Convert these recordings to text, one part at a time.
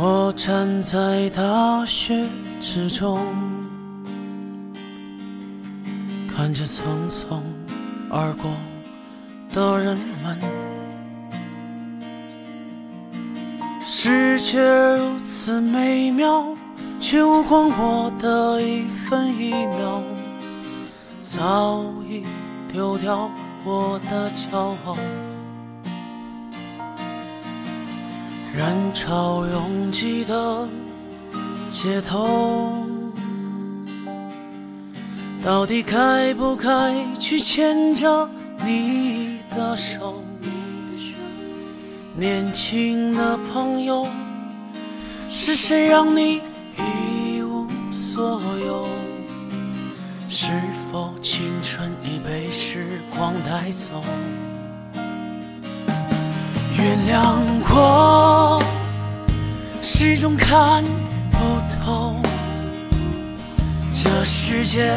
我站在大雪之中，看着匆匆而过的人们，世界如此美妙，却无关我的一分一秒，早已丢掉我的骄傲。人潮拥挤的街头，到底该不该去牵着你的手？年轻的朋友，是谁让你一无所有？是否青春已被时光带走？原谅我，始终看不透这世界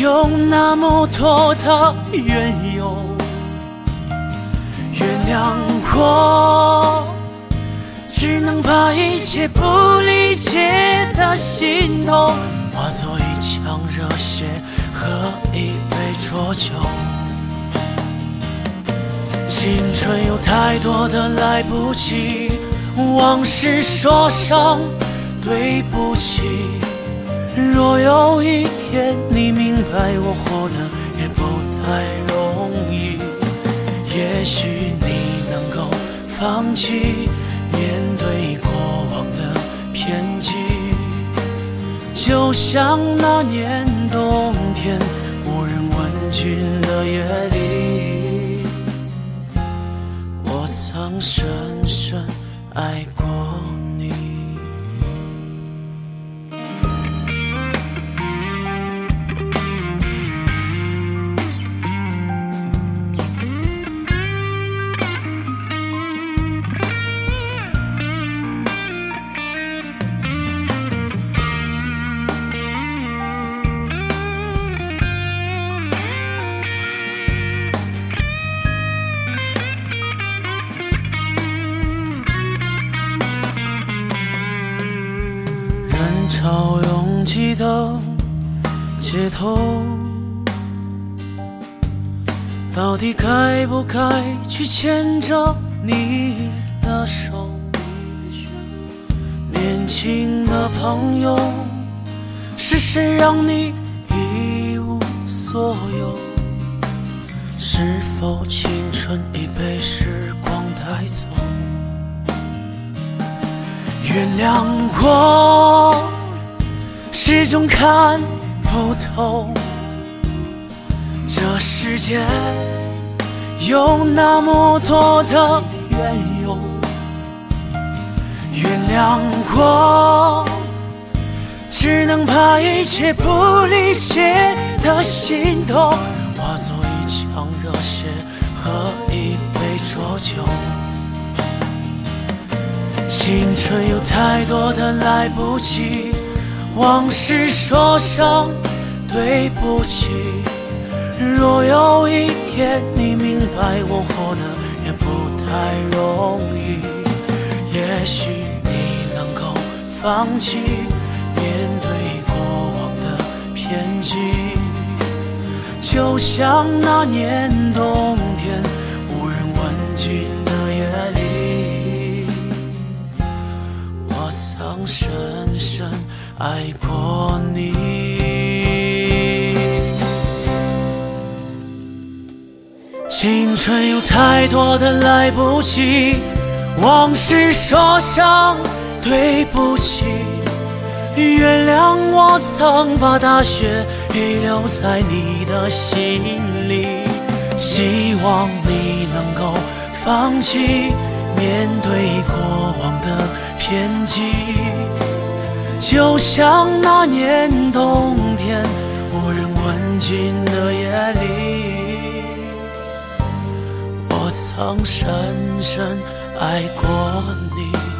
有那么多的缘由。原谅我，只能把一切不理解的心痛化作一腔热血和一杯浊酒。青春有太多的来不及，往事说声对不起。若有一天你明白我活得也不太容易，也许你能够放弃面对过往的偏激，就像那年冬天无人问津的夜里。我曾深爱到拥挤的街头，到底该不该去牵着你的手？年轻的朋友，是谁让你一无所有？是否青春已被时光带走？原谅我，始终看不透这世界有那么多的缘由。原谅我，只能把一切不理解的心痛化作一腔热血和一杯浊酒。青春有太多的来不及，往事说声对不起。若有一天你明白我活得也不太容易，也许你能够放弃面对过往的偏激，就像那年冬天无人问津爱过你。青春有太多的来不及，往事说声对不起。原谅我曾把大雪遗留在你的心里，希望你能够放弃面对过往的偏激，就像那年冬天无人问津的夜里，我曾深深爱过你。